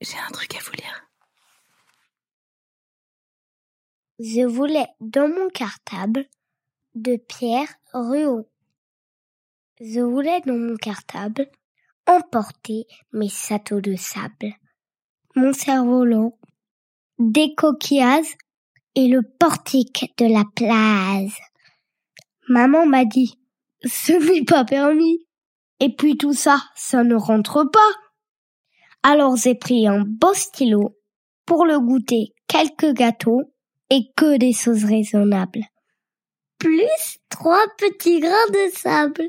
J'ai un truc à vous lire. Je voulais dans mon cartable de Pierre Ruot. Je voulais dans mon cartable emporter mes châteaux de sable, mon cerf-volant, des coquillages et le portique de la plage. Maman m'a dit, ce n'est pas permis. Et puis tout ça, ça ne rentre pas. Alors j'ai pris un beau stylo pour le goûter quelques gâteaux et que des choses raisonnables. Plus trois petits grains de sable.